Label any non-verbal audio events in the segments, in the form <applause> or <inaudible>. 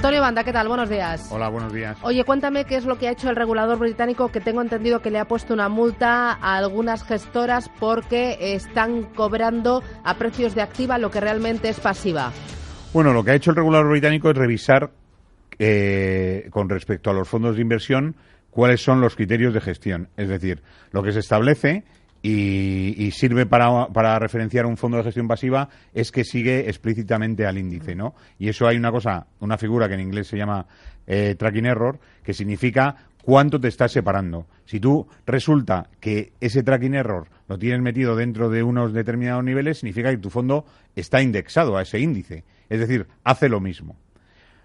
Antonio Banda, ¿qué tal? Buenos días. Hola, buenos días. Oye, cuéntame qué es lo que ha hecho el regulador británico, que tengo entendido que le ha puesto una multa a algunas gestoras porque están cobrando a precios de activa lo que realmente es pasiva. Bueno, lo que ha hecho el regulador británico es revisar eh, con respecto a los fondos de inversión cuáles son los criterios de gestión. Es decir, lo que se establece y, y sirve para, para, referenciar un fondo de gestión pasiva es que sigue explícitamente al índice, ¿no? Y eso hay una cosa, una figura que en inglés se llama eh, tracking error, que significa cuánto te estás separando. Si tú resulta que ese tracking error lo tienes metido dentro de unos determinados niveles, significa que tu fondo está indexado a ese índice. Es decir, hace lo mismo.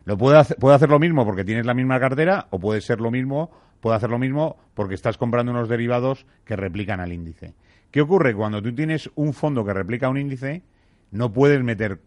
Lo puede, hacer, puede hacer lo mismo porque tienes la misma cartera o puede ser lo mismo puede hacer lo mismo porque estás comprando unos derivados que replican al índice. ¿Qué ocurre? Cuando tú tienes un fondo que replica un índice, no puedes meter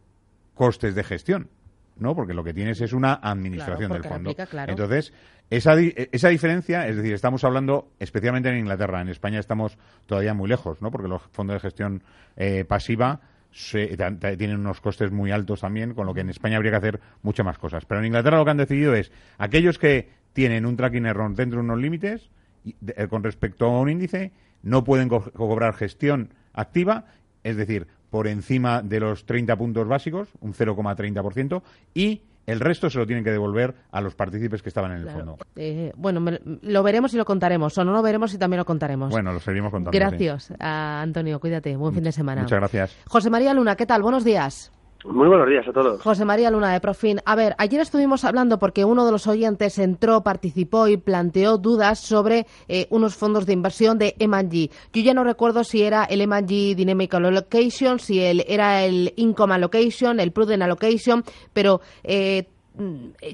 costes de gestión, ¿no? Porque lo que tienes es una administración claro, del fondo. Replica, claro. Entonces, esa, esa diferencia, es decir, estamos hablando especialmente en Inglaterra, en España estamos todavía muy lejos, ¿no? Porque los fondos de gestión eh, pasiva se, tienen unos costes muy altos también, con lo que en España habría que hacer muchas más cosas. Pero en Inglaterra lo que han decidido es aquellos que tienen un tracking error dentro de unos límites eh, con respecto a un índice, no pueden co cobrar gestión activa, es decir, por encima de los 30 puntos básicos, un 0,30%, y el resto se lo tienen que devolver a los partícipes que estaban en el Claro. fondo. Eh, bueno, me- lo veremos y lo contaremos, o no lo veremos y también lo contaremos. Bueno, lo seguimos contando. sí. Gracias, a Antonio. Cuídate. Buen fin de semana. Muchas gracias. José María Luna, ¿qué tal? Buenos días. Muy buenos días a todos. José María Luna de Profin. A ver, ayer estuvimos hablando porque uno de los oyentes entró, participó y planteó dudas sobre eh, unos fondos de inversión de M&G. Yo ya no recuerdo si era el M&G Dynamic Allocation, si el, era el Income Allocation, el Prudent Allocation, pero eh,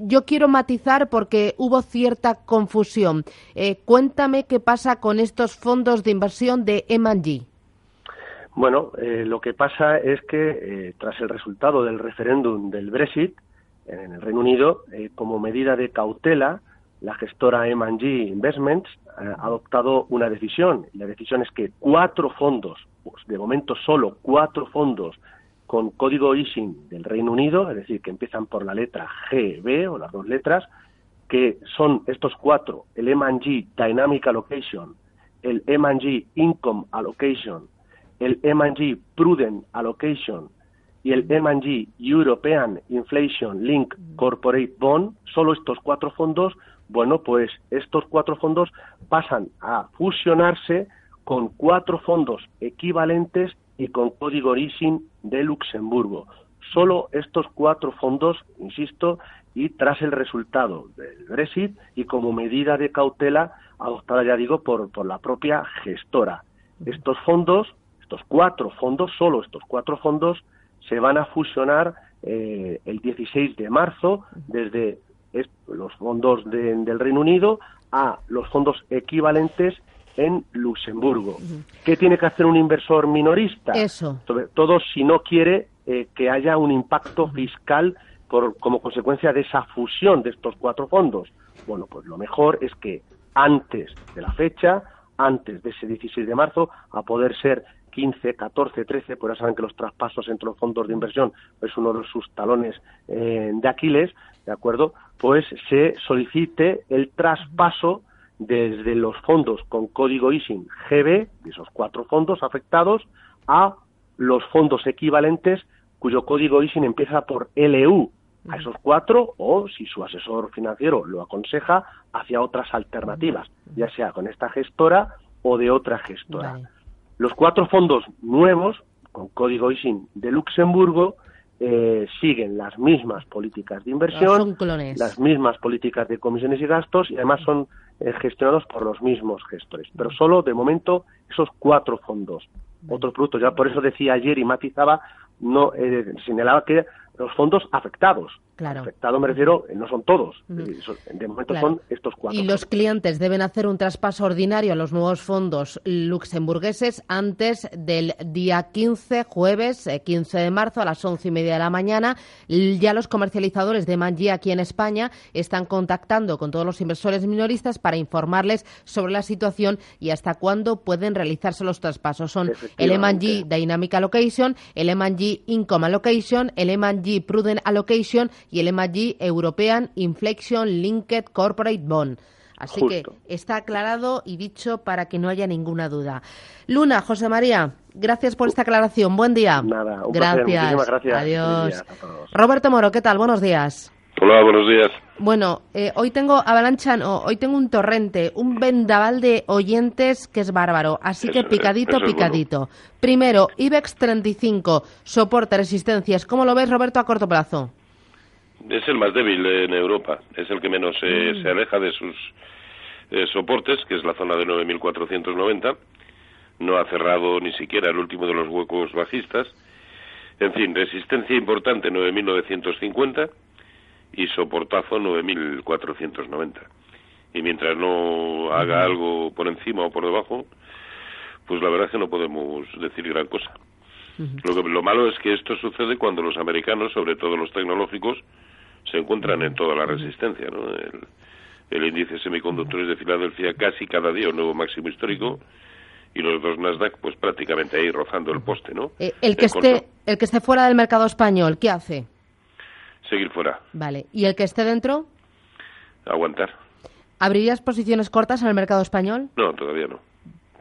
yo quiero matizar porque hubo cierta confusión. Eh, cuéntame qué pasa con estos fondos de inversión de M&G. Bueno, eh, lo que pasa es que eh, tras el resultado del referéndum del Brexit en el Reino Unido, eh, como medida de cautela, la gestora M&G Investments eh, ha adoptado una decisión. La decisión es que cuatro fondos, pues, de momento solo cuatro fondos con código ISIN del Reino Unido, es decir, que empiezan por la letra GB o las dos letras, que son estos cuatro, el M&G Dynamic Allocation, el M&G Income Allocation, el M&G Prudent Allocation y el M&G European Inflation Link Corporate Bond, solo estos cuatro fondos, bueno, pues estos cuatro fondos pasan a fusionarse con cuatro fondos equivalentes y con código ISIN de Luxemburgo. Solo estos cuatro fondos, insisto, y tras el resultado del Brexit y como medida de cautela adoptada, ya digo, por, por la propia gestora. Estos fondos, estos cuatro fondos, solo estos cuatro fondos, se van a fusionar eh, el 16 de marzo desde los fondos de- del Reino Unido a los fondos equivalentes en Luxemburgo. ¿Qué tiene que hacer un inversor minorista? Eso. Sobre todo si no quiere eh, que haya un impacto fiscal por, como consecuencia de esa fusión de estos cuatro fondos. Bueno, pues lo mejor es que antes de la fecha, antes de ese 16 de marzo, a poder ser 15, 14, 13, pues ya saben que los traspasos entre los fondos de inversión es uno de sus talones eh, de Aquiles, ¿de acuerdo? Pues se solicite el traspaso desde los fondos con código ISIN GB, de esos cuatro fondos afectados, a los fondos equivalentes cuyo código ISIN empieza por LU, a esos cuatro, o si su asesor financiero lo aconseja, hacia otras alternativas, ya sea con esta gestora o de otra gestora. Vale. Los cuatro fondos nuevos, con código ISIN de Luxemburgo, eh, siguen las mismas políticas de inversión, las mismas políticas de comisiones y gastos y además son eh, gestionados por los mismos gestores. Pero solo de momento esos cuatro fondos. Otros productos, ya por eso decía ayer y matizaba, no señalaba que los fondos afectados. Claro. Afectado me refiero, no son todos. De momento son estos cuatro. Y los clientes deben hacer un traspaso ordinario a los nuevos fondos luxemburgueses antes del día 15, jueves 15 de marzo a las once y media de la mañana. Ya los comercializadores de Manji aquí en España están contactando con todos los inversores minoristas para informarles sobre la situación y hasta cuándo pueden realizarse los traspasos. Son el MG Dynamic Allocation, el MG Income Allocation, el MG Prudent Allocation y el MG European Inflation Linked Corporate Bond. Así que está aclarado y dicho para que no haya ninguna duda. Luna, José María, gracias por esta aclaración. Buen día. Nada, un gracias. gracias. Adiós. Roberto Moro, ¿qué tal? Buenos días. Hola, buenos días. Bueno, eh, hoy tengo avalancha, no, hoy tengo un torrente, un vendaval de oyentes que es bárbaro. Así que picadito, picadito. Primero, IBEX 35, soporte, resistencias. ¿Cómo lo ves, Roberto, a corto plazo? Es el más débil en Europa, es el que menos eh, mm. se aleja de sus eh, soportes, que es la zona de 9.490. No ha cerrado ni siquiera el último de los huecos bajistas. En fin, resistencia importante 9.950 y soportazo 9.490. Y mientras no haga algo por encima o por debajo, pues la verdad es que no podemos decir gran cosa. lo, que, lo malo es que esto sucede cuando los americanos, sobre todo los tecnológicos, se encuentran en toda la resistencia. ¿no? El, índice semiconductores de Filadelfia casi cada día un nuevo máximo histórico y los dos Nasdaq pues prácticamente ahí rozando el poste, ¿no? Eh, el que esté el que esté fuera del mercado español, ¿qué hace? Seguir fuera. Vale. ¿Y el que esté dentro? Aguantar. ¿Abrirías posiciones cortas en el mercado español? No, todavía no.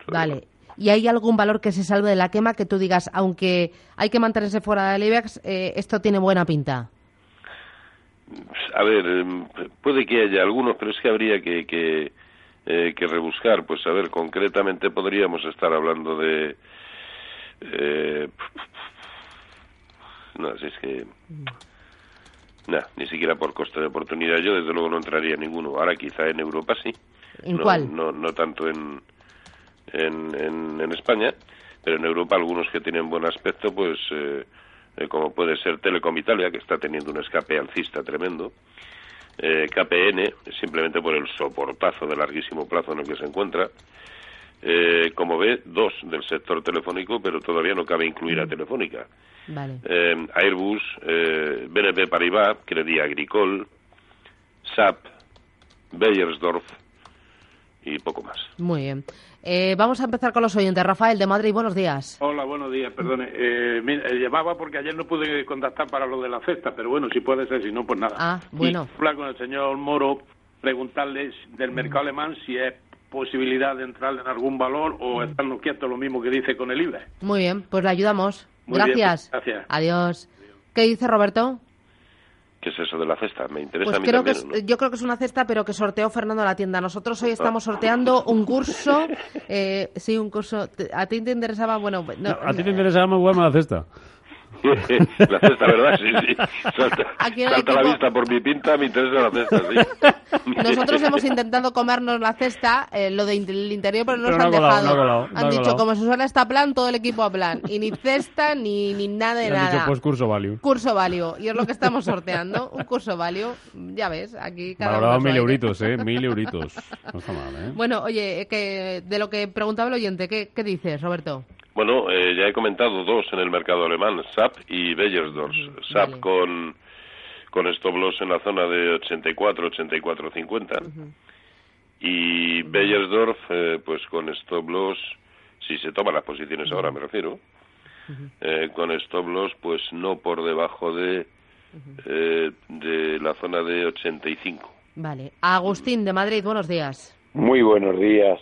vale. ¿Y hay algún valor que se salve de la quema que tú digas, aunque hay que mantenerse fuera del IBEX, eh, esto tiene buena pinta? A ver, em, puede que haya algunos, pero es que habría que, que, eh, que rebuscar. Pues a ver, concretamente podríamos estar hablando de. Eh, no, si es que. No, ni siquiera por coste de oportunidad. Yo, desde luego, no entraría en ninguno. Ahora, quizá en Europa sí. ¿En no, cuál? No, no tanto en, en, en, en, España, pero en Europa algunos que tienen buen aspecto, pues. Eh, eh, como puede ser Telecom Italia, que está teniendo un escape alcista tremendo, eh, KPN, simplemente por el soportazo de larguísimo plazo en el que se encuentra, eh, como ve, dos del sector telefónico, pero todavía no cabe incluir a Telefónica. Eh, Airbus, eh, BNP Paribas, Credit Agricole, SAP, Beyersdorf y poco más. Muy bien. Eh, vamos a empezar con los oyentes. Rafael de Madrid, buenos días. Hola, buenos días, perdone. Eh, eh, llamaba porque ayer no pude contactar para lo de la cesta, pero bueno, si puede ser, si no, pues nada. Ah, bueno. Y hablar con el señor Moro, preguntarle del mercado alemán si es posibilidad de entrar en algún valor o estarnos quietos, lo mismo que dice con el IBE. Muy bien, pues le ayudamos. gracias. gracias. Adiós. ¿Qué dice Roberto? ¿Qué es eso de la cesta? Me interesa pues a mí creo también, que Yo creo que es una cesta, pero que sorteó Fernando la tienda. Nosotros hoy estamos sorteando un curso. <laughs> Eh, sí, un curso. ¿A ti te interesaba? Bueno, no, a ti te interesaba muy buena la cesta. <laughs> la cesta, ¿verdad? Sí, sí. Salta, salta la vista por mi pinta, me interesa la cesta, sí. <laughs> Nosotros hemos intentado comernos la cesta, eh, lo del interior, pero no Pero nos no han ha colado, dejado. no colado, no han ha dicho, colado. como Susana está plan, todo el equipo a plan. Y ni cesta, ni, ni nada de han nada. dicho, pues curso value. Curso valio. Y es lo que estamos sorteando. Un curso valio. Ya ves, aquí cada Valorado mil euritos, ¿eh? Mil euritos. No está mal, ¿eh? Bueno, oye, que de lo que preguntaba el oyente, ¿qué, qué dices, Roberto? Bueno, eh, ya he comentado dos en el mercado alemán, SAP y Beyersdorf. SAP vale. con, con stop loss en la zona de 84, 84, 50. Y Beyersdorf, eh, pues con stop loss, si se toman las posiciones ahora me refiero, eh, con stop loss, pues no por debajo de, eh, de la zona de 85. Vale. Agustín, de Madrid, buenos días. Muy buenos días.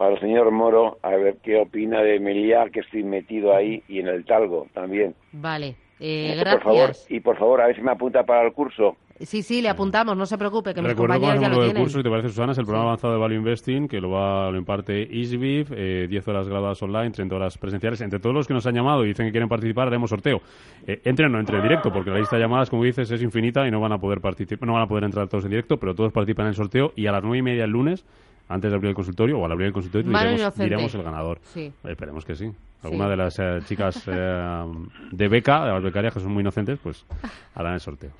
Para el señor Moro, a ver qué opina de Meliá, que estoy metido ahí, y en el Talgo también. Vale. Eh, Eso, por favor, gracias. y por favor, a ver si me apunta para el curso. Sí, sí, le apuntamos, no se preocupe, que mis Recuerdo que compañeros ya el lo número del tienen. curso, si te parece, Susana, es el programa avanzado de Value Investing, que lo, va, lo imparte EasyBiv, eh, 10 horas grabadas online, 30 horas presenciales. Entre todos los que nos han llamado y dicen que quieren participar, haremos sorteo. Eh, entren o no entren en directo, porque la lista de llamadas, como dices, es infinita y no van a poder participar, no van a poder entrar todos en directo, pero todos participan en el sorteo y a las nueve y media el lunes antes de abrir el consultorio o al abrir el consultorio diremos, diremos el ganador. Sí. Esperemos que sí. Alguna de las eh, chicas <laughs> eh, de beca, de las becarias que son muy inocentes, pues harán el sorteo.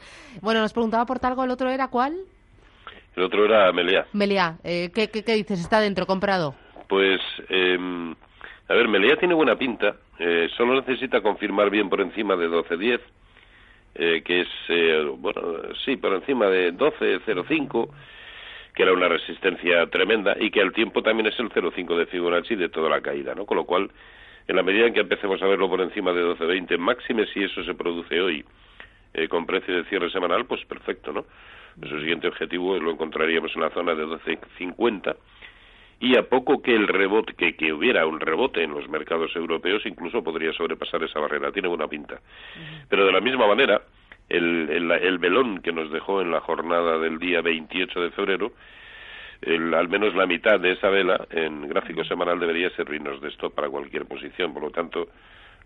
Bueno, nos preguntaba por Talgo, ¿el otro era cuál? El otro era Meliá. Meliá, eh, ¿qué, qué, qué dices? ¿Está dentro, comprado? Pues, eh, a ver, Meliá tiene buena pinta, eh, solo necesita confirmar bien por encima de 12.10, eh, que es, eh, bueno, sí, por encima de 12.05, que era una resistencia tremenda, y que al tiempo también es el 0.5 de Fibonacci de toda la caída, ¿no? Con lo cual, en la medida en que empecemos a verlo por encima de 12.20, máxime si eso se produce hoy, eh, con precio de cierre semanal, pues perfecto, ¿no? Su siguiente objetivo lo encontraríamos en la zona de 12.50 y a poco que el rebote, que, que hubiera un rebote en los mercados europeos, incluso podría sobrepasar esa barrera. Tiene buena pinta. Pero de la misma manera, el, el, el velón que nos dejó en la jornada del día 28 de febrero, el- al menos la mitad de esa vela en gráfico semanal debería servirnos de stop para cualquier posición. Por lo tanto,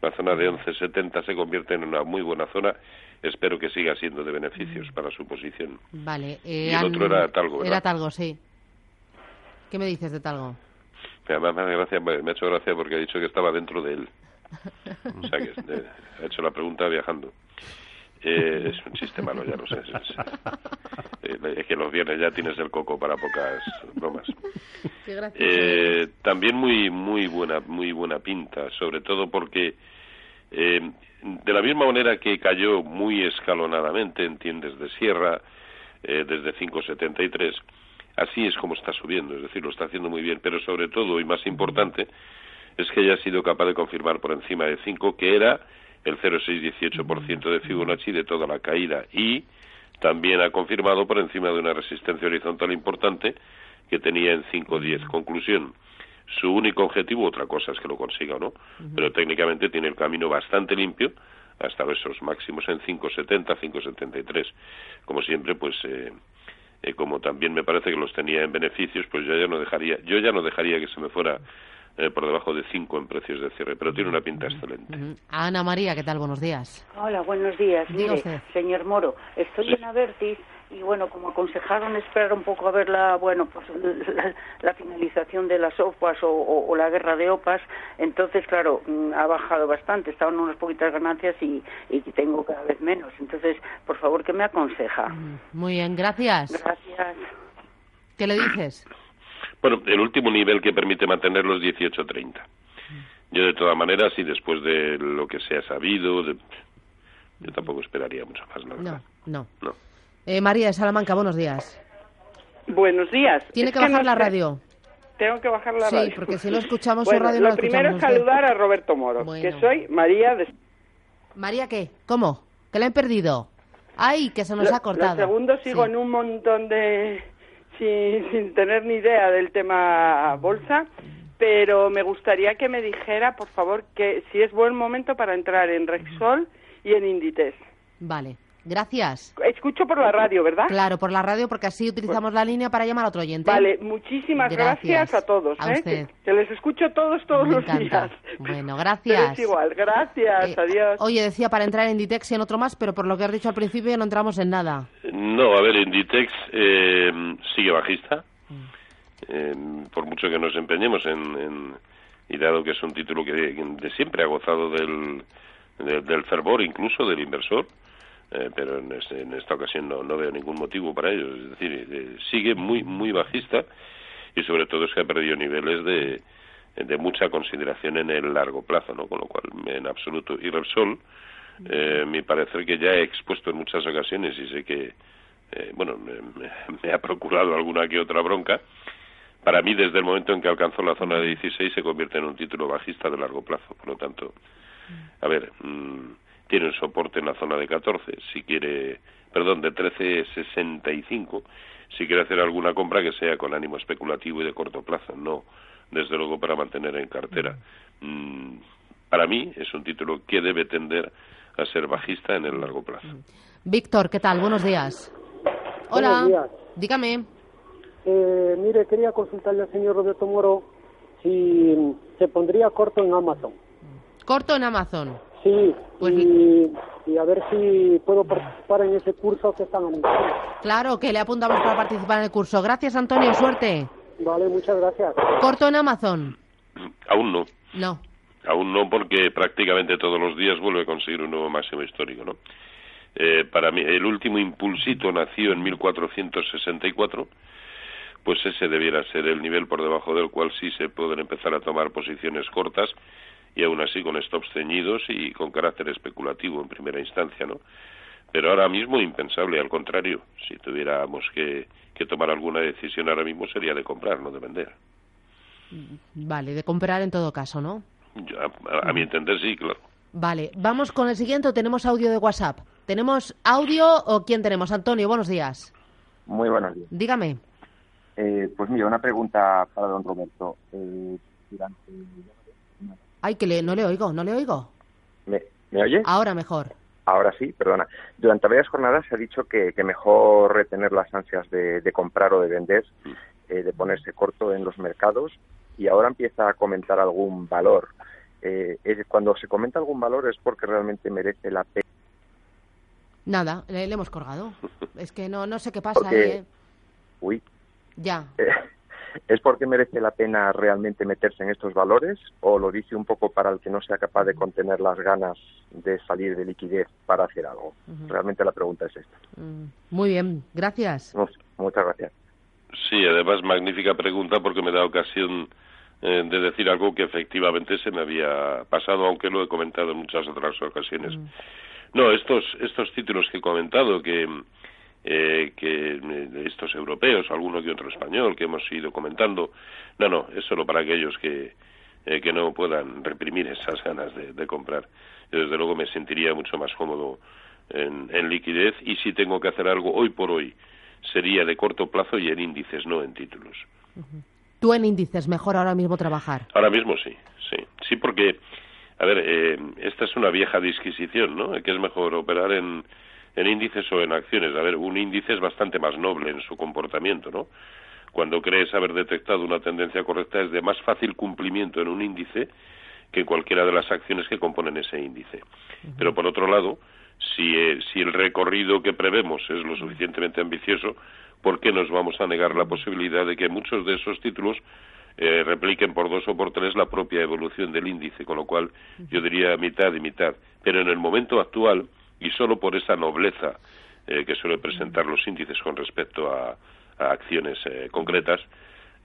la zona de 11.70 se convierte en una muy buena zona. Espero que siga siendo de beneficios para su posición. Vale. eh, Y el otro era Talgo, ¿verdad? Era Talgo, sí. ¿Qué me dices de Talgo? Además, me, gracia, me me ha hecho gracia porque ha dicho que estaba dentro de él. O sea, que eh, ha hecho la pregunta viajando. Eh, es un chiste malo, ya lo sé. Es, es- eh, es que los viernes ya tienes el coco para pocas bromas. Qué. Eh, también muy muy buena muy buena pinta, sobre todo porque eh, de la misma manera que cayó muy escalonadamente en tiendas de sierra eh, desde 5.73, así es como está subiendo, es decir, lo está haciendo muy bien, pero sobre todo y más importante es que haya sido capaz de confirmar por encima de 5 que era el 0,618% de Fibonacci de toda la caída y también ha confirmado por encima de una resistencia horizontal importante que tenía en 5.10. Conclusión, su único objetivo, otra cosa es que lo consiga o no, pero técnicamente tiene el camino bastante limpio hasta esos máximos en 5.70, 5.73. Como siempre, pues eh, eh, como también me parece que los tenía en beneficios, pues yo ya no dejaría, yo ya no dejaría que se me fuera eh, por debajo de 5 en precios de cierre, pero tiene una pinta excelente. Ana María, ¿qué tal? Buenos días. Hola, buenos días. Mire, usted. señor Moro, estoy en Avertis y bueno, como aconsejaron esperar un poco a ver la, bueno, pues <laughs> la, la finalización de las OPAs o, o- o la guerra de OPAs, entonces claro, mm, ha bajado bastante, estaban unas poquitas ganancias y, y tengo cada vez menos. Entonces, por favor, ¿qué me aconseja? Muy bien, gracias. Gracias. ¿Qué le dices? Bueno, el último nivel que permite mantener los 18.30. Yo, de todas maneras, y después de lo que se ha sabido, de- yo tampoco esperaría mucho más, la No, verdad. no. No. Eh, María de Salamanca, buenos días. Buenos días. Tiene Es que bajar no la radio. Tengo que bajar la Sí, radio. porque si no escuchamos <laughs> su Bueno, radio, no Lo primero es saludar a Roberto Moro, Bueno. que soy María de... María, ¿qué? ¿Cómo? ¿Que la han perdido? ¡Ay, que se nos Lo- ha cortado! Lo segundo, sigo Sí. en un montón de... Sin, sin tener ni idea del tema bolsa, pero me gustaría que me dijera, por favor, que si es buen momento para entrar en Rexol y en Inditex. Vale, gracias. Escucho por la radio, ¿verdad? Claro, por la radio, porque así utilizamos la línea para llamar a otro oyente. Vale, muchísimas gracias, Gracias. a todos. A ¿eh? usted. Que, que les escucho todos, todos Me los encanta. días. Bueno, Pero gracias. es igual, gracias, Eh, adiós. Oye, decía para entrar en Ditex y en otro más, pero por lo que has dicho al principio no entramos en nada. No, a ver, Inditex eh, sigue bajista, eh, por mucho que nos empeñemos en, en- y dado que es un título que de, de siempre ha gozado del, de- del fervor incluso del inversor, eh, pero en, este- en esta ocasión no, no veo ningún motivo para ello. Es decir, eh, sigue muy muy bajista y sobre todo es que ha perdido niveles de, de mucha consideración en el largo plazo, ¿no? Con lo cual, en absoluto. Y Repsol, eh, mi parecer que ya he expuesto en muchas ocasiones y sé que, eh, bueno, me, me- ha procurado alguna que otra bronca. Para mí, desde el momento en que alcanzó la zona de 16, se convierte en un título bajista de largo plazo. Por lo tanto, a ver, mm, tiene un soporte en la zona de 14. Si quiere, perdón, de 13,65. Si quiere hacer alguna compra que sea con ánimo especulativo y de corto plazo, no, desde luego para mantener en cartera. Mm, para mí es un título que debe tender a ser bajista en el largo plazo. Víctor, ¿qué tal? Buenos días. Hola. Buenos días. Dígame. Eh, mire, quería consultarle al señor Roberto Moro si se pondría corto en Amazon. Corto en Amazon. Sí, Pues- y, y a ver si puedo participar en ese curso que están anunciando. Claro que le apuntamos para participar en el curso. Gracias, Antonio. Suerte. Vale, muchas gracias. Corto en Amazon. Aún no. No. Aún no, porque prácticamente todos los días vuelve a conseguir un nuevo máximo histórico, ¿no? Eh, para mí, el último impulsito nació en 1464, pues ese debiera ser el nivel por debajo del cual sí se pueden empezar a tomar posiciones cortas y aún así con stops ceñidos y con carácter especulativo en primera instancia, ¿no? Pero ahora mismo impensable, al contrario, si tuviéramos que, que tomar alguna decisión ahora mismo sería de comprar, no de vender. Vale, de comprar en todo caso, ¿no? Yo, a, a mi entender sí, claro. Vale, vamos con el siguiente. ¿o ¿Tenemos audio de WhatsApp? ¿Tenemos audio o quién tenemos? Antonio, buenos días. Muy buenos días. Dígame. Eh, pues mira, una pregunta para don Roberto. Eh, durante... Ay, que le, no le oigo, no le oigo. ¿Me, ¿Me oye? Ahora mejor. Ahora sí, perdona. Durante varias jornadas se ha dicho que, que mejor retener las ansias de, de comprar o de vender, eh, de ponerse corto en los mercados, y ahora empieza a comentar algún valor. Eh, es- cuando se comenta algún valor es porque realmente merece la pena. Nada, le, le hemos colgado. <laughs> Es que no, no sé qué pasa. Porque- ¿eh? Uy, Ya. ¿Es porque merece la pena realmente meterse en estos valores o lo dice un poco para el que no sea capaz de contener las ganas de salir de liquidez para hacer algo? Realmente la pregunta es esta. Mm, Muy bien, gracias. Mu- Muchas gracias. Sí, además magnífica pregunta porque me da ocasión eh, de decir algo que efectivamente se me había pasado, aunque lo he comentado en muchas otras ocasiones. No, estos estos títulos que he comentado que eh, que estos europeos, alguno que otro español que hemos ido comentando, no, no, es solo para aquellos que eh, que no puedan reprimir esas ganas de, de comprar. Yo, desde luego me sentiría mucho más cómodo en, en liquidez y si tengo que hacer algo hoy por hoy sería de corto plazo y en índices, no en títulos. Tú en índices, mejor ahora mismo trabajar. Ahora mismo sí, sí. Sí, porque, a ver, eh, esta es una vieja disquisición, ¿no? Que es mejor operar en, en índices o en acciones. A ver, un índice es bastante más noble en su comportamiento, ¿no? Cuando crees haber detectado una tendencia correcta es de más fácil cumplimiento en un índice que en cualquiera de las acciones que componen ese índice. Pero por otro lado, si, eh, si el recorrido que prevemos es lo suficientemente ambicioso, ¿por qué nos vamos a negar la posibilidad de que muchos de esos títulos eh, repliquen por dos o por tres la propia evolución del índice? Con lo cual, yo diría mitad y mitad. Pero en el momento actual, y solo por esa nobleza eh, que suele presentar los índices con respecto a, a acciones eh, concretas,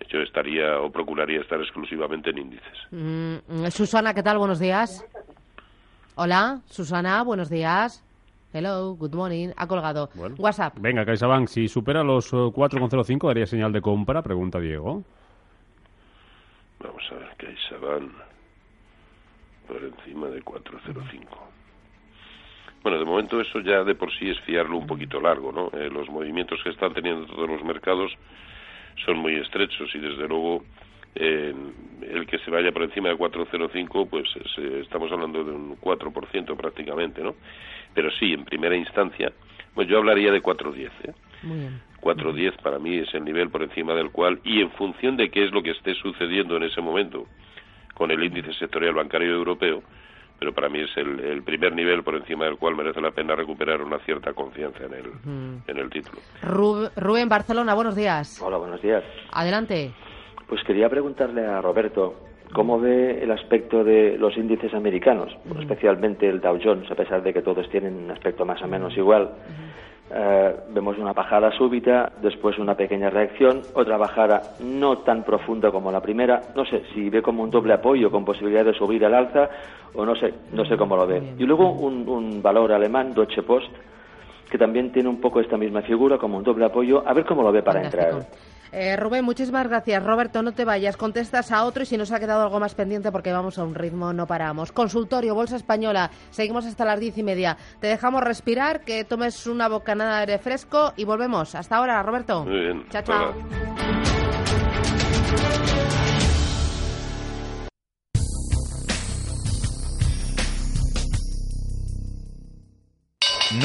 yo estaría o procuraría estar exclusivamente en índices. Mm, Susana, ¿qué tal? Buenos días. Hola, Susana, buenos días. Hello, good morning. Ha colgado. Bueno. WhatsApp. Venga, CaixaBank, si supera los eh, 4,05 daría señal de compra, pregunta Diego. Vamos a ver, CaixaBank por encima de 4.05. Bueno, de momento eso ya de por sí es fiarlo un poquito largo, ¿no? Eh, los movimientos que están teniendo todos los mercados son muy estrechos y desde luego eh, el que se vaya por encima de 4.05, pues es, eh, estamos hablando de un 4% prácticamente, ¿no? Pero sí, en primera instancia, pues yo hablaría de 4.10, ¿eh? Muy bien. 4.10 para mí es el nivel por encima del cual, y en función de qué es lo que esté sucediendo en ese momento con el índice sectorial bancario europeo, pero para mí es el, el primer nivel por encima del cual merece la pena recuperar una cierta confianza en el, Mm. en el título. Rub- Rubén, Barcelona, buenos días. Hola, buenos días. Adelante. Pues quería preguntarle a Roberto cómo ve el aspecto de los índices americanos, especialmente el Dow Jones, a pesar de que todos tienen un aspecto más o menos igual. Eh, vemos una bajada súbita, después una pequeña reacción, otra bajada no tan profunda como la primera. No sé si ve como un doble apoyo con posibilidad de subir al alza o no sé, no sé cómo lo ve. Y luego un, un valor alemán, Deutsche Post, que también tiene un poco esta misma figura como un doble apoyo. A ver cómo lo ve para entrar. Eh, Rubén, muchísimas gracias. Roberto, no te vayas. Contestas a otro y si nos ha quedado algo más pendiente porque vamos a un ritmo, no paramos. Consultorio, Bolsa Española. Seguimos hasta las diez y media. Te dejamos respirar, que tomes una bocanada de aire fresco y volvemos. Hasta ahora, Roberto. Muy bien. Chao, chao.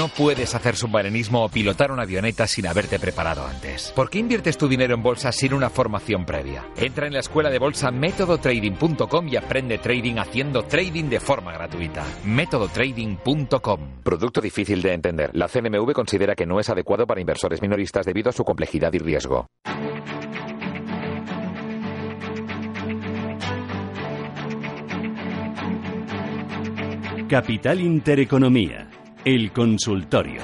No puedes hacer submarinismo o pilotar una avioneta sin haberte preparado antes. ¿Por qué inviertes tu dinero en bolsa sin una formación previa? Entra en la escuela de bolsa métodotrading.com y aprende trading haciendo trading de forma gratuita. métodotrading.com. Producto difícil de entender. La CNMV considera que no es adecuado para inversores minoristas debido a su complejidad y riesgo. Capital Intereconomía el consultorio.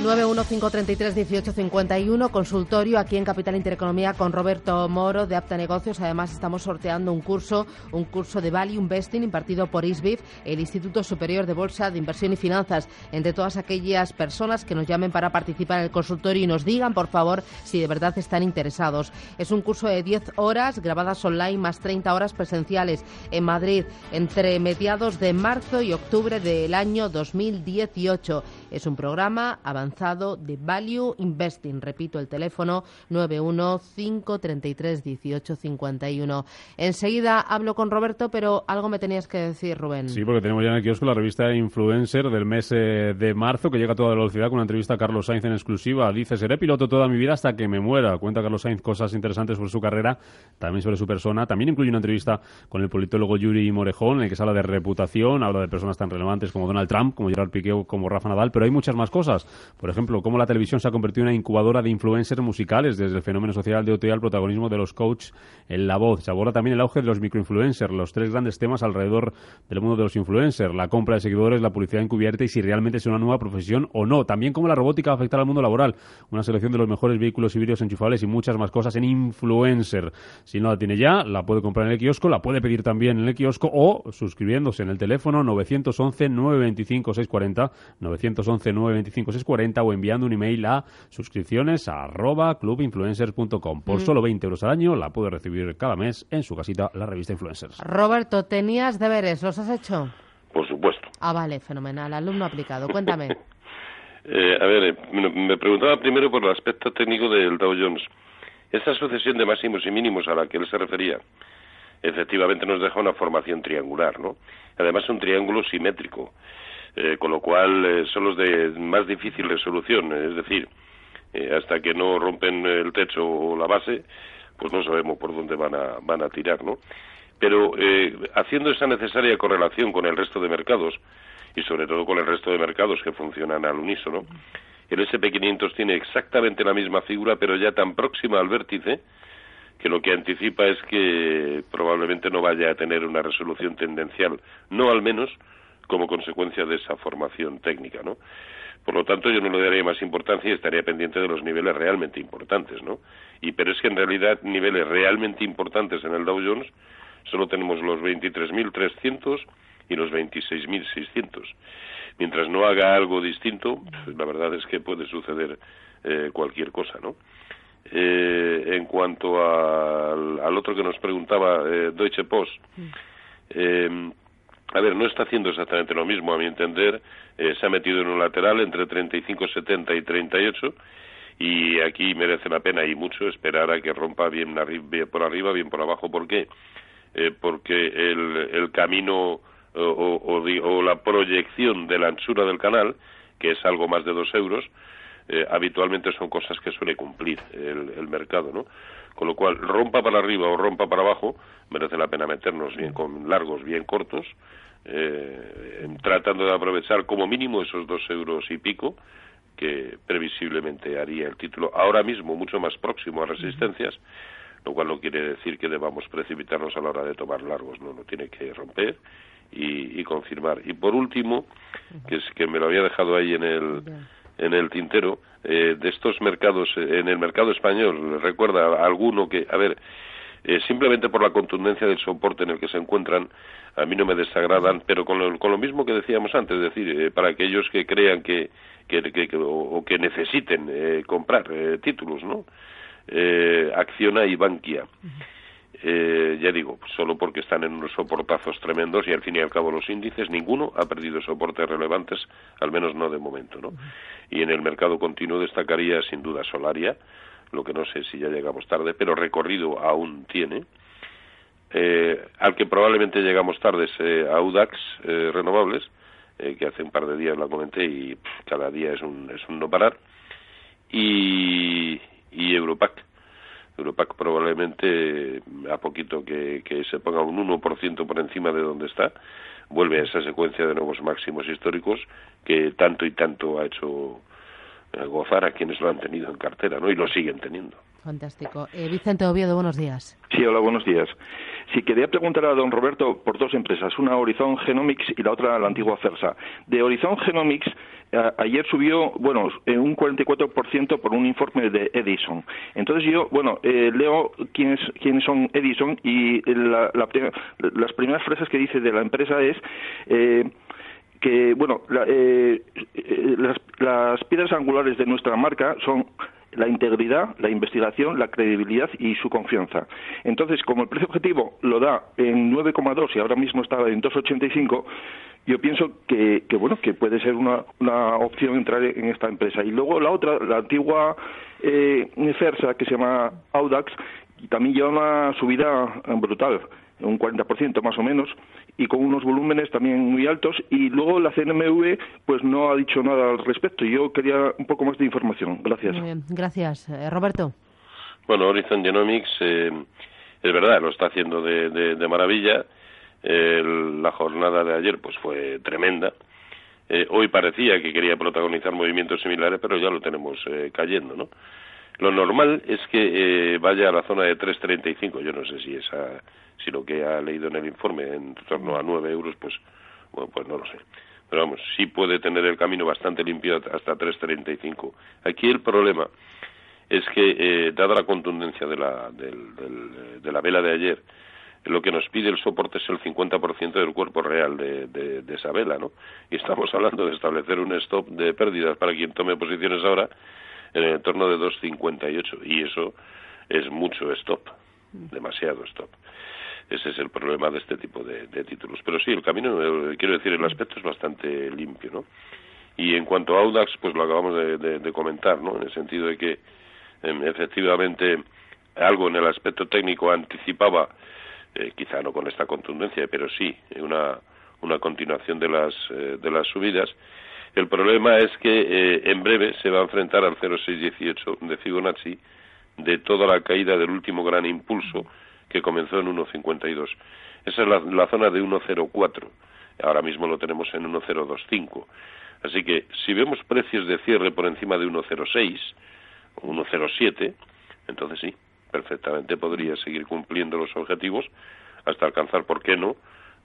915331851, consultorio aquí en Capital Intereconomía con Roberto Moro de Apta Negocios. Además, estamos sorteando un curso, un curso de Value Investing impartido por ISBIF, el Instituto Superior de Bolsa de Inversión y Finanzas. Entre todas aquellas personas que nos llamen para participar en el consultorio y nos digan, por favor, si de verdad están interesados. Es un curso de 10 horas grabadas online más 30 horas presenciales en Madrid entre mediados de marzo y octubre del año 2018. Es un programa avanzado de Value Investing. Repito, el teléfono 915331851. Enseguida hablo con Roberto, pero algo me tenías que decir, Rubén. Sí, porque tenemos ya en el kiosco la revista Influencer del mes eh, de marzo, que llega a toda velocidad con una entrevista a Carlos Sainz en exclusiva. Dice, seré piloto toda mi vida hasta que me muera. Cuenta Carlos Sainz cosas interesantes sobre su carrera, también sobre su persona. También incluye una entrevista con el politólogo Yuri Morejón, en el que se habla de reputación, habla de personas tan relevantes como Donald Trump, como Gerard Piqué como Rafa Nadal, pero hay muchas más cosas. Por ejemplo, cómo la televisión se ha convertido en una incubadora de influencers musicales, desde el fenómeno social de OT al protagonismo de los coaches en la voz. Se aborda también el auge de los microinfluencers, los tres grandes temas alrededor del mundo de los influencers, la compra de seguidores, la publicidad encubierta y si realmente es una nueva profesión o no. También cómo la robótica va a al mundo laboral, una selección de los mejores vehículos vídeos enchufables y muchas más cosas en Influencer. Si no la tiene ya, la puede comprar en el kiosco, la puede pedir también en el kiosco o suscribiéndose en el teléfono 911 925 640, 911 925 640 o enviando enviando un email a suscripciones a arroba clubinfluencers.com. Por mm. solo 20 euros al año la puede recibir cada mes en su casita la revista Influencers. Roberto, tenías deberes, ¿los has hecho? Por supuesto. Ah, vale, fenomenal. Alumno aplicado. Cuéntame. <laughs> eh, a ver, eh, me preguntaba primero por el aspecto técnico del Dow Jones. Esta sucesión de máximos y mínimos a la que él se refería, efectivamente nos deja una formación triangular, ¿no? Además, un triángulo simétrico. Eh, con lo cual eh, son los de más difícil resolución, es decir, eh, hasta que no rompen el techo o la base, pues no sabemos por dónde van a, van a tirar, ¿no? Pero haciendo esa necesaria correlación con el resto de mercados, y sobre todo con el resto de mercados que funcionan al unísono, el SP500 tiene exactamente la misma figura, pero ya tan próxima al vértice, que lo que anticipa es que probablemente no vaya a tener una resolución tendencial, no al menos como consecuencia de esa formación técnica, ¿no? Por lo tanto, yo no le daría más importancia y estaría pendiente de los niveles realmente importantes, ¿no? Y pero es que en realidad niveles realmente importantes en el Dow Jones solo tenemos los 23.300 y los 26.600. Mientras no haga algo distinto, pues, la verdad es que puede suceder eh, cualquier cosa, ¿no? Eh, en cuanto al, otro que nos preguntaba eh, Deutsche Post, eh, a ver, no está haciendo exactamente lo mismo, a mi entender. Eh, se ha metido en un lateral entre 35,70 y 38 y aquí merece la pena y mucho esperar a que rompa bien, por arriba, bien por abajo. ¿Por qué? Eh, porque el, el camino o, o, la proyección de la anchura del canal, que es algo más de dos euros, eh, habitualmente son cosas que suele cumplir el, el mercado, ¿no? Con lo cual, rompa para arriba o rompa para abajo, merece la pena meternos bien con largos, bien cortos, eh, tratando de aprovechar como mínimo esos dos euros y pico que previsiblemente haría el título ahora mismo mucho más próximo a resistencias, lo cual no quiere decir que debamos precipitarnos a la hora de tomar largos, no, no tiene que romper y, confirmar. Y por último, que es que me lo había dejado ahí en el en el tintero eh, de estos mercados en el mercado español recuerda alguno que a ver eh, simplemente por la contundencia del soporte en el que se encuentran, a mí no me desagradan, pero con lo, con lo mismo que decíamos antes, es decir, eh, para aquellos que crean que, que, que, o, que necesiten eh, comprar títulos, ¿no? Acciona y Bankia. ya digo, solo porque están en unos soportazos tremendos y al fin y al cabo los índices, ninguno ha perdido soportes relevantes, al menos no de momento, ¿no? Y en el mercado continuo destacaría sin duda Solaria, lo que no sé si ya llegamos tarde, pero recorrido aún tiene. Eh, al que probablemente llegamos tarde es eh, Audax eh, Renovables, que hace un par de días la comenté y cada día es un, es un no parar. Y, y Europac. Europac probablemente a poquito que, que se ponga un 1% por encima de donde está, vuelve a esa secuencia de nuevos máximos históricos que tanto y tanto ha hecho gozar a quienes lo han tenido en cartera, ¿no? Y lo siguen teniendo. Fantástico. Eh, Vicente Oviedo, buenos días. Sí, hola, buenos días. Sí, quería preguntar a don Roberto por dos empresas, una Horizon Genomics y la otra la antigua CERSA. De Horizon Genomics, a- ayer subió, bueno, eh, un 44% por un informe de Edison. Entonces yo, bueno, eh, leo quiénes, quiénes son Edison y la- la las primeras frases que dice de la empresa es... Eh, que bueno la- eh, eh, las, las piedras angulares de nuestra marca son la integridad, la investigación, la credibilidad y su confianza. Entonces, como el precio objetivo lo da en 9,2 y ahora mismo está en 2,85, yo pienso que, que, bueno que puede ser una, una opción entrar en esta empresa. Y luego la otra, la antigua eh, CERSA, que se llama Audax, también lleva una subida brutal, un 40% más o menos, y con unos volúmenes también muy altos. Y luego la CNMV pues no ha dicho nada al respecto. Yo quería un poco más de información. Gracias. Muy bien, gracias. Eh, Roberto. Bueno, Horizon Genomics eh, es verdad, lo está haciendo de, de- de maravilla. El- la jornada de ayer pues fue tremenda. Eh, hoy parecía que quería protagonizar movimientos similares, pero ya lo tenemos eh, cayendo, ¿no? Lo normal es que eh, vaya a la zona de 3.35. Yo no sé si esa, si lo que ha leído en el informe en torno a 9 euros, pues, bueno, pues no lo sé. Pero vamos, sí puede tener el camino bastante limpio hasta 3.35. Aquí el problema es que, eh, dada la contundencia de la, del- del- de la vela de ayer, lo que nos pide el soporte es el 50% del cuerpo real de, de- de esa vela, ¿no? Y estamos hablando de establecer un stop de pérdidas para quien tome posiciones ahora en el entorno de 2,58 y eso es mucho stop, demasiado stop. Ese es el problema de este tipo de, de títulos. Pero sí, el camino, eh, quiero decir, el aspecto es bastante limpio, ¿no? Y en cuanto a Audax, pues lo acabamos de, comentar, ¿no? En el sentido de que em, efectivamente algo en el aspecto técnico anticipaba, eh, quizá no con esta contundencia, pero sí una, una continuación de las, eh, de las subidas. El problema es que eh, en breve se va a enfrentar al 0,618 de Fibonacci de toda la caída del último gran impulso que comenzó en 1,52. Esa es la, la zona de 1,04. Ahora mismo lo tenemos en 1,025. Así que si vemos precios de cierre por encima de 1,06, 1,07, entonces sí, perfectamente podría seguir cumpliendo los objetivos hasta alcanzar, ¿por qué no?,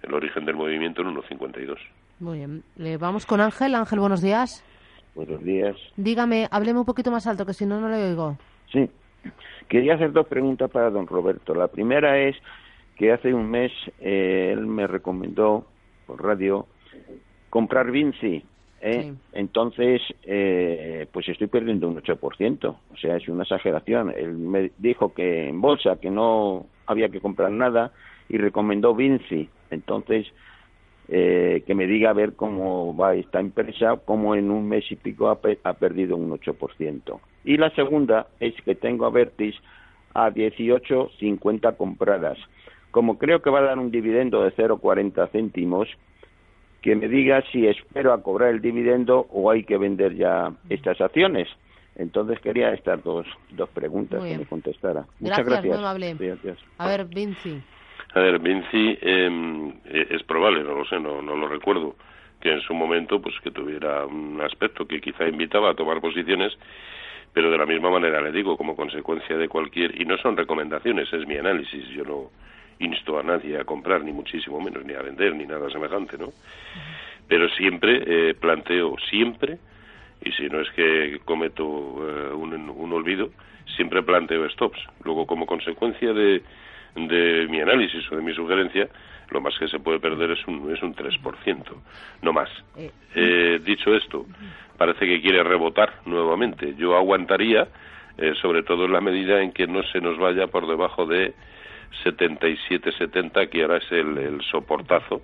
el origen del movimiento en 1,52. Muy bien. Le vamos con Ángel. Ángel, buenos días. Buenos días. Dígame, hábleme un poquito más alto, que si no, no le oigo. Sí. Quería hacer dos preguntas para don Roberto. La primera es que hace un mes eh, él me recomendó por radio comprar Vinci. ¿eh? Entonces, eh, pues estoy perdiendo un 8%. O sea, es una exageración. Él me dijo que en bolsa que no había que comprar nada y recomendó Vinci. Entonces, eh, que me diga a ver cómo va esta empresa, cómo en un mes y pico ha, pe- ha perdido un 8%. Y la segunda es que tengo a Vertis a 18.50 compradas. Como creo que va a dar un dividendo de 0,40 céntimos, que me diga si espero a cobrar el dividendo o hay que vender ya estas acciones. Entonces quería estas dos, dos preguntas que me contestara. Muchas Gracias, gracias. muy amable. Gracias. A ver, Vinci. A ver, Vinci eh, es probable, no lo sé, no, no lo recuerdo, que en su momento pues que tuviera un aspecto que quizá invitaba a tomar posiciones, pero de la misma manera le digo, como consecuencia de cualquier, y no son recomendaciones, es mi análisis, yo no insto a nadie a comprar, ni muchísimo menos, ni a vender, ni nada semejante, ¿no? Pero siempre eh, planteo, siempre, y si no es que cometo eh, un, un olvido, siempre planteo stops. Luego, como consecuencia de, de mi análisis o de mi sugerencia, lo más que se puede perder es un, es un 3%, no más. Eh, dicho esto, parece que quiere rebotar nuevamente. Yo aguantaría, eh, sobre todo en la medida en que no se nos vaya por debajo de 77-70, que ahora es el, el soportazo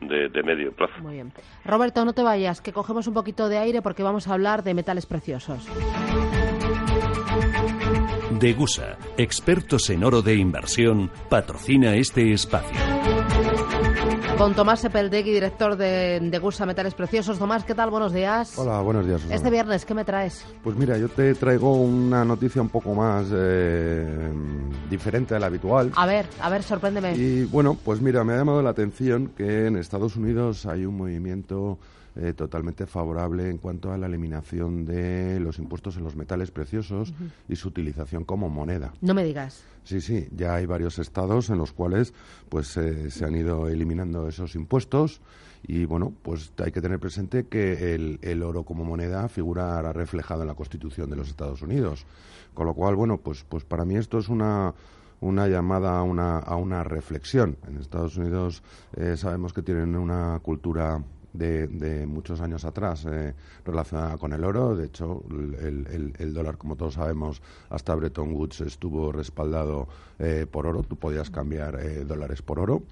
de, de medio plazo. Muy bien. Roberto, no te vayas, que cogemos un poquito de aire porque vamos a hablar de metales preciosos. Degusa, expertos en oro de inversión, patrocina este espacio. Con Tomás Sepeldegui, director de Degusa Metales Preciosos. Tomás, ¿qué tal? Buenos días. Hola, buenos días. Susana. Este viernes, ¿qué me traes? Pues mira, yo te traigo una noticia un poco más eh, diferente de la habitual. A ver, a ver, sorpréndeme. Y bueno, pues mira, me ha llamado la atención que en Estados Unidos hay un movimiento eh, totalmente favorable en cuanto a la eliminación de los impuestos en los metales preciosos y su utilización como moneda. No me digas. Sí, sí, ya hay varios estados en los cuales pues eh, se han ido eliminando esos impuestos y bueno, pues hay que tener presente que el, el oro como moneda figura reflejado en la Constitución de los Estados Unidos. Con lo cual, bueno, pues, pues para mí esto es una, una llamada a una, a una reflexión. En Estados Unidos eh, sabemos que tienen una cultura de, de muchos años atrás eh, relacionada con el oro. De hecho, el, dólar, como todos sabemos, hasta Bretton Woods estuvo respaldado eh, por oro. Tú podías cambiar eh, dólares por oro.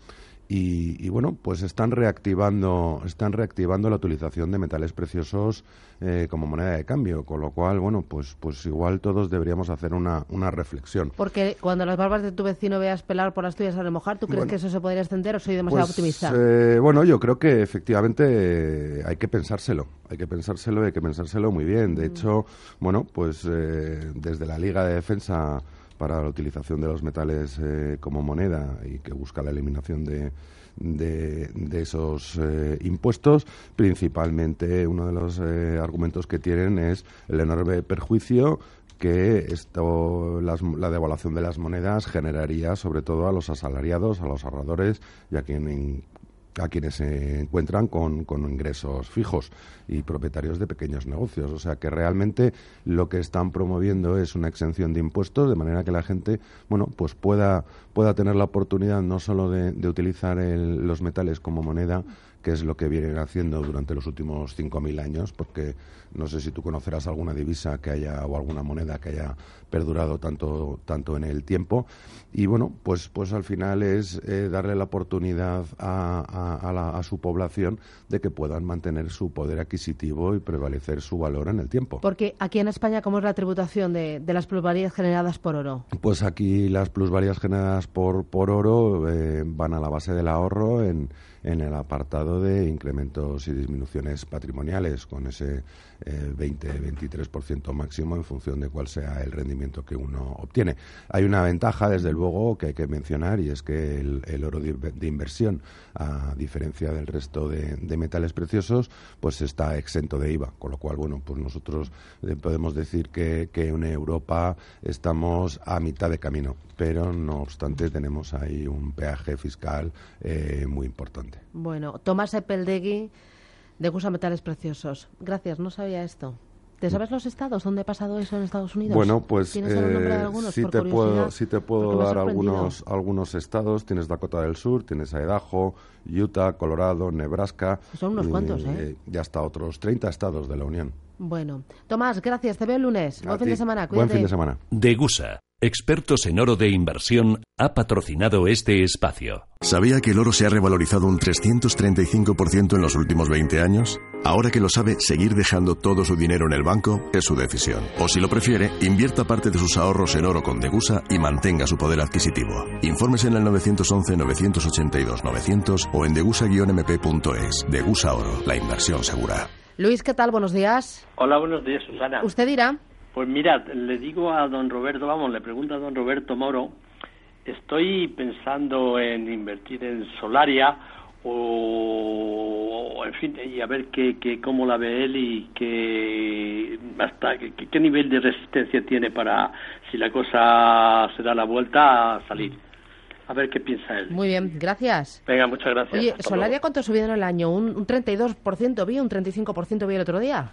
Y, y, bueno, pues están reactivando, están reactivando la utilización de metales preciosos eh, como moneda de cambio, con lo cual, bueno, pues, pues igual todos deberíamos hacer una, una reflexión. Porque cuando las barbas de tu vecino veas pelar por las tuyas a remojar, ¿tú crees Bueno. que eso se podría extender o soy demasiado Pues, optimista? eh, bueno, yo creo que efectivamente eh, hay que pensárselo, hay que pensárselo, hay que pensárselo muy bien. De hecho, bueno, pues eh, desde la Liga de Defensa para la utilización de los metales eh, como moneda y que busca la eliminación de, de, esos eh, impuestos, principalmente uno de los eh, argumentos que tienen es el enorme perjuicio que esto, las- la devaluación de las monedas generaría sobre todo a los asalariados, a los ahorradores y a, quien- a quienes se encuentran con, con ingresos fijos y propietarios de pequeños negocios. O sea que realmente lo que están promoviendo es una exención de impuestos de manera que la gente, bueno, pues pueda, pueda tener la oportunidad no solo de, de utilizar el- los metales como moneda, que es lo que vienen haciendo durante los últimos 5.000 años, porque no sé si tú conocerás alguna divisa que haya o alguna moneda que haya perdurado tanto, tanto en el tiempo. Y bueno, pues, pues al final es eh, darle la oportunidad a, a- a la- a su población de que puedan mantener su poder adquisitivo y prevalecer su valor en el tiempo. Porque aquí en España, ¿cómo es la tributación de, de las plusvalías generadas por oro? Pues aquí las plusvalías generadas por, por oro eh, van a la base del ahorro en, en el apartado de incrementos y disminuciones patrimoniales, con ese eh, 20-23% máximo en función de cuál sea el rendimiento que uno obtiene. Hay una ventaja, desde luego, que hay que mencionar y es que el, oro de, inversión, a diferencia del resto de, metales preciosos, pues está exento de IVA, con lo cual, bueno, pues nosotros podemos decir que, que en Europa estamos a mitad de camino, pero no obstante tenemos ahí un peaje fiscal eh, muy importante. Bueno, Tomás Epeldegui, de Gusa Metales Preciosos. Gracias, no sabía esto. ¿Te sabes los estados donde ha pasado eso en Estados Unidos? Bueno, pues ¿Tienes el nombre de eh, algunos, sí te puedo, sí te puedo dar algunos, algunos estados. Tienes Dakota del Sur, tienes Idaho, Utah, Colorado, Nebraska. Son unos cuantos, ¿eh? Y hasta otros 30 estados de la Unión. Bueno, Tomás, gracias. Te veo el lunes. A Buen fin ti. de semana. Buen Cuídate. fin de semana. Degusa, expertos en oro de inversión, ha patrocinado este espacio. ¿Sabía que el oro se ha revalorizado un 335% en los últimos 20 años? Ahora que lo sabe, seguir dejando todo su dinero en el banco es su decisión. O si lo prefiere, invierta parte de sus ahorros en oro con Degusa y mantenga su poder adquisitivo. Infórmese en el 911-982-900 o en degusa-mp.es. Degusa Oro, la inversión segura. Luis, ¿qué tal? Buenos días. Hola, buenos días, Susana. Usted dirá. Pues mirad, le digo a don Roberto, vamos, le pregunto a don Roberto Moro, estoy pensando en invertir en Solaria o, en fin, y a ver qué, qué, cómo la ve él y qué, hasta qué, qué nivel de resistencia tiene para, si la cosa se da la vuelta, a salir. A ver qué piensa él. Muy bien, gracias. Venga, muchas gracias. Oye, Hasta Solaria, luego. ¿cuánto ha subido en el año? ¿Un, un 32% vi, un 35% vi el otro día?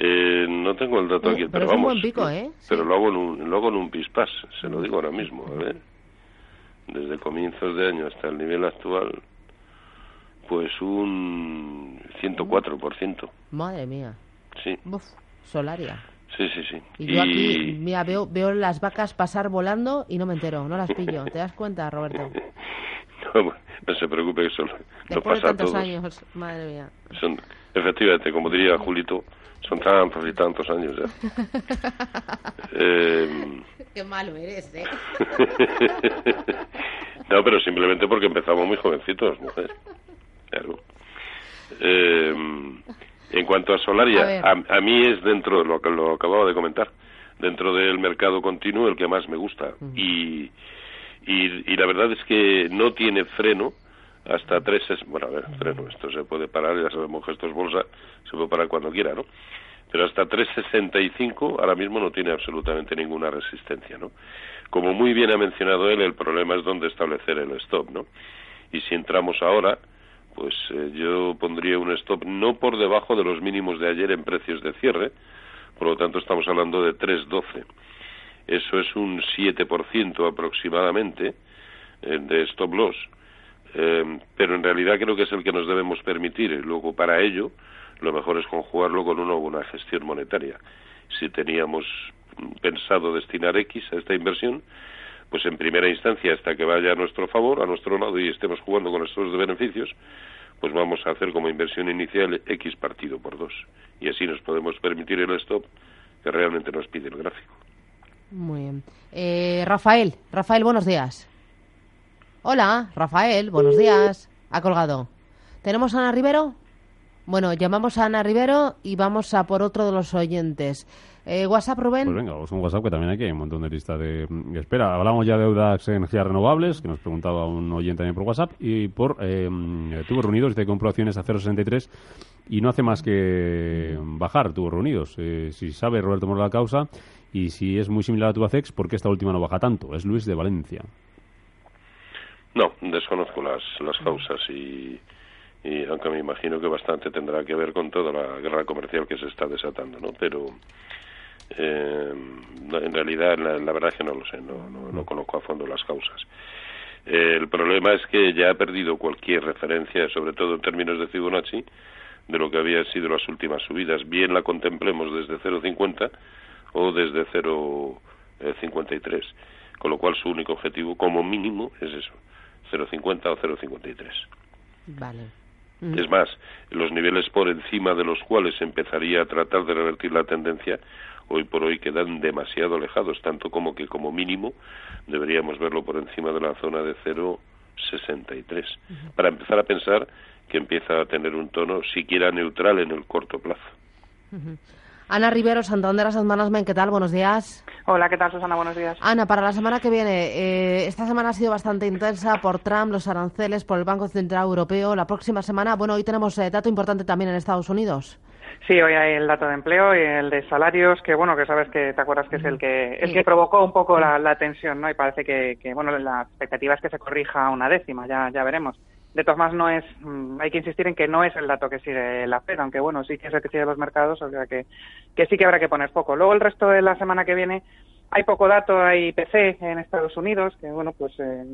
Eh, no tengo el dato Eh, aquí, pero pero, es un vamos. buen pico, ¿eh? Pero lo hago en un, lo hago en un pispás, se lo digo ahora mismo. A ver. Desde comienzos de año hasta el nivel actual, pues un 104%. Madre mía. Sí, Buf, Solaria. Sí, sí, sí. Y yo aquí, mira, veo, veo las vacas pasar volando y no me entero, no las pillo. ¿Te das cuenta, Roberto? <laughs> No, no se preocupe, eso lo- Después de pasa a tantos todos. años, madre mía. Son, efectivamente, como diría Julito, son tantos y tantos años ya. <laughs> Eh, Qué malo eres, ¿eh? <laughs> no, pero simplemente porque empezamos muy jovencitos, mujer. Claro. Eh, en cuanto a A Solaria, ver. a, a mí es dentro de lo que lo acababa de comentar, dentro del mercado continuo el que más me gusta. y, y, y la verdad es que no tiene freno hasta tres, bueno, a ver, freno, esto se puede parar, ya sabemos que esto es bolsa, se puede parar cuando quiera, ¿no? Pero hasta 3.65 ahora mismo no tiene absolutamente ninguna resistencia, ¿no? Como muy bien ha mencionado él, el problema es dónde establecer el stop, ¿no? Y si entramos ahora, pues eh, yo pondría un stop no por debajo de los mínimos de ayer en precios de cierre, por lo tanto estamos hablando de 3.12. Eso es un 7% aproximadamente eh, de stop loss. Eh, pero en realidad creo que es el que nos debemos permitir. Y luego, para ello, lo mejor es conjugarlo con una buena gestión monetaria. Si teníamos pensado destinar X a esta inversión, pues en primera instancia, hasta que vaya a nuestro favor, a nuestro lado y estemos jugando con estos beneficios, pues vamos a hacer como inversión inicial X partido por dos. Y así nos podemos permitir el stop que realmente nos pide el gráfico. Muy bien. Eh, Rafael, Rafael, buenos días. Hola, Rafael, buenos días. Ha colgado. ¿Tenemos Ana Rivero? Bueno, llamamos a Ana Rivero y vamos a por otro de los oyentes. Eh, WhatsApp, Rubén. Pues venga, vamos un WhatsApp que también aquí hay un montón de listas de, espera. Hablamos ya de deudas energías renovables, que nos preguntaba un oyente también por WhatsApp, y por eh, tubos reunidos, te compró acciones a 0,63 y no hace más que bajar tubos reunidos. Eh, si sabe Roberto Moro la causa y si es muy similar a Tubacex, ¿por qué esta última no baja tanto? Es Luis de Valencia. No, desconozco las, las causas y y aunque me imagino que bastante tendrá que ver con toda la guerra comercial que se está desatando, ¿no? Pero eh, en realidad la, verdad es que no lo sé, no, no, conozco a fondo las causas. Eh, el problema es que ya ha perdido cualquier referencia, sobre todo en términos de Fibonacci, de lo que había sido las últimas subidas, bien la contemplemos desde 0,50 o desde 0,53, con lo cual su único objetivo como mínimo es eso, 0,50 o 0,53. Vale. Es más, los niveles por encima de los cuales empezaría a tratar de revertir la tendencia, hoy por hoy quedan demasiado alejados, tanto como que como mínimo deberíamos verlo por encima de la zona de 0,63, para empezar a pensar que empieza a tener un tono siquiera neutral en el corto plazo. Ana Rivero, Santander Asset Management, ¿qué tal? Buenos días. Hola, ¿qué tal, Susana? Buenos días. Ana, para la semana que viene, eh, esta semana ha sido bastante intensa por Trump, los aranceles, por el Banco Central Europeo. La próxima semana, bueno, hoy tenemos eh, dato importante también en Estados Unidos. Sí, hoy hay el dato de empleo y el de salarios, que bueno, que sabes que te acuerdas que es el que el que provocó un poco la, tensión, ¿no? Y parece que, que, bueno, la expectativa es que se corrija una décima, ya, ya veremos de todas maneras no es mm, hay que insistir en que no es el dato que sigue la Fed aunque bueno sí que es el que sigue los mercados o sea que, que sí que habrá que poner poco luego el resto de la semana que viene hay poco dato hay IPC en Estados Unidos que bueno pues eh,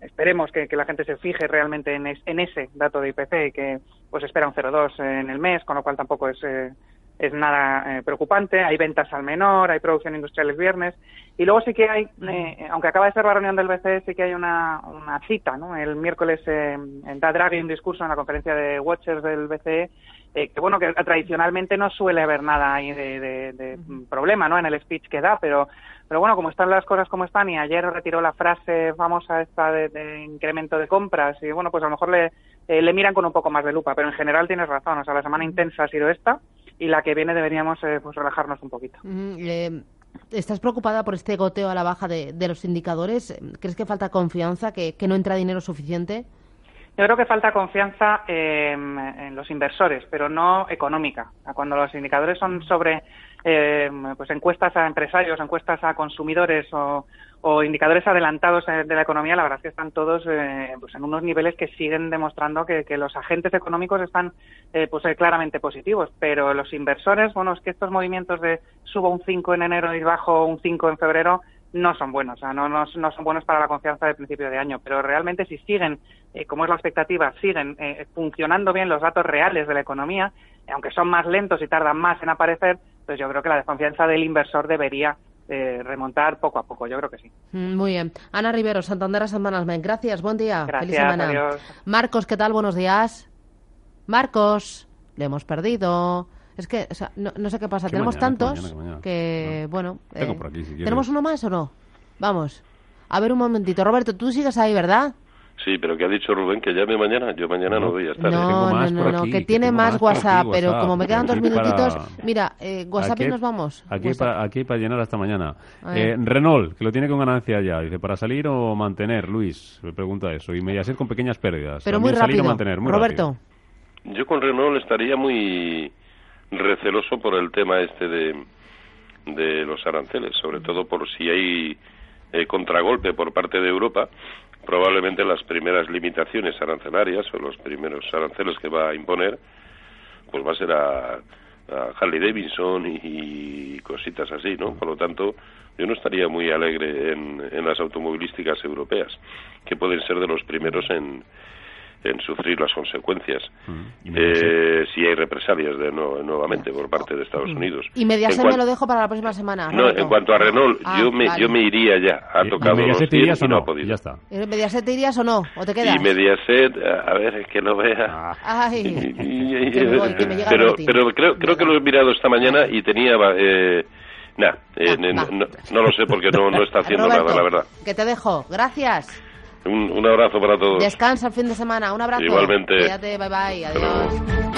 esperemos que, la gente se fije realmente en, en ese dato de IPC que pues espera un 0,2 en el mes con lo cual tampoco es eh, es nada eh, preocupante. Hay ventas al menor, hay producción industrial el viernes. Y luego sí que hay, eh, aunque acaba de ser la reunión del BCE, sí que hay una, una cita, ¿no? El miércoles eh, da Draghi un discurso en la conferencia de Watchers del BCE, eh, que bueno, que tradicionalmente no suele haber nada ahí de, de, problema, ¿no? En el speech que da, pero, pero bueno, como están las cosas como están y ayer retiró la frase famosa esta de, incremento de compras y bueno, pues a lo mejor le, le miran con un poco más de lupa, pero en general tienes razón, o sea, la semana intensa ha sido esta y la que viene deberíamos eh, pues relajarnos un poquito. ¿Estás preocupada por este goteo a la baja de, los indicadores? ¿Crees que falta confianza, que, no entra dinero suficiente? Yo creo que falta confianza en los inversores, pero no económica. Cuando los indicadores son sobre eh, pues encuestas a empresarios, encuestas a consumidores o, o indicadores adelantados de la economía, la verdad es que están todos eh, pues en unos niveles que siguen demostrando que, los agentes económicos están eh, pues eh, claramente positivos, pero los inversores, bueno, es que estos movimientos de subo un 5 en enero y bajo un 5 en febrero no son buenos, o sea, no, no, son buenos para la confianza del principio de año, pero realmente si siguen, como es la expectativa, siguen funcionando bien los datos reales de la economía, aunque son más lentos y tardan más en aparecer, pues yo creo que la desconfianza del inversor debería eh, remontar poco a poco, yo creo que sí. Mm, muy bien. Ana Rivero, Santander Management, gracias, buen día. Gracias, Feliz semana. Adiós. Marcos, ¿qué tal? Buenos días. Marcos, le hemos perdido. Es que, no, sé qué pasa. Tenemos tantos que, bueno. Eh, ¿Tenemos uno más o no? Vamos. A ver un momentito. Roberto, tú sigues ahí, ¿verdad? Sí, pero que ha dicho Rubén que llame mañana. Yo mañana no, voy a estar. No, no, no, no, que tiene más WhatsApp, pero como me quedan dos minutitos, mira, eh, WhatsApp y nos vamos. Aquí para, aquí para llenar hasta mañana. A Eh. Renault, que lo tiene con ganancia ya. Dice, ¿para salir o mantener, Luis? Me pregunta eso. Y Mediaset con pequeñas pérdidas. Pero muy También salir o rápido. mantener, muy Roberto. Yo con Renault estaría muy receloso por el tema este de, de los aranceles, sobre todo por si hay eh, contragolpe por parte de Europa. Probablemente las primeras limitaciones arancelarias o los primeros aranceles que va a imponer, pues va a ser a, a Harley Davidson y, cositas así, ¿no? Por lo tanto, yo no estaría muy alegre en, en las automovilísticas europeas, que pueden ser de los primeros en, en sufrir las consecuencias eh, si hay represalias de no- nuevamente por parte de Estados Unidos. Y Mediaset me lo dejo para la próxima semana. no, Roberto. en cuanto a Renault, Ah, yo me vale. yo me iría ya. Ha tocado los Mediaset 100 irías y o no no? ha podido. Ya está. ¿En ¿Mediaset te irías o no? ¿O te quedas? Y Mediaset, a ver, es que lo vea. Ay, <laughs> Y- <laughs> que me voy, que me llega el pero pero creo creo que lo he mirado esta mañana y tenía eh, nah, eh, no, no lo sé porque no, no está haciendo <laughs> Roberto, nada, la verdad. que te dejo. Gracias. Un, un abrazo para todos. Descansa el fin de semana. Un abrazo. Igualmente. Cuídate, bye bye. Adiós.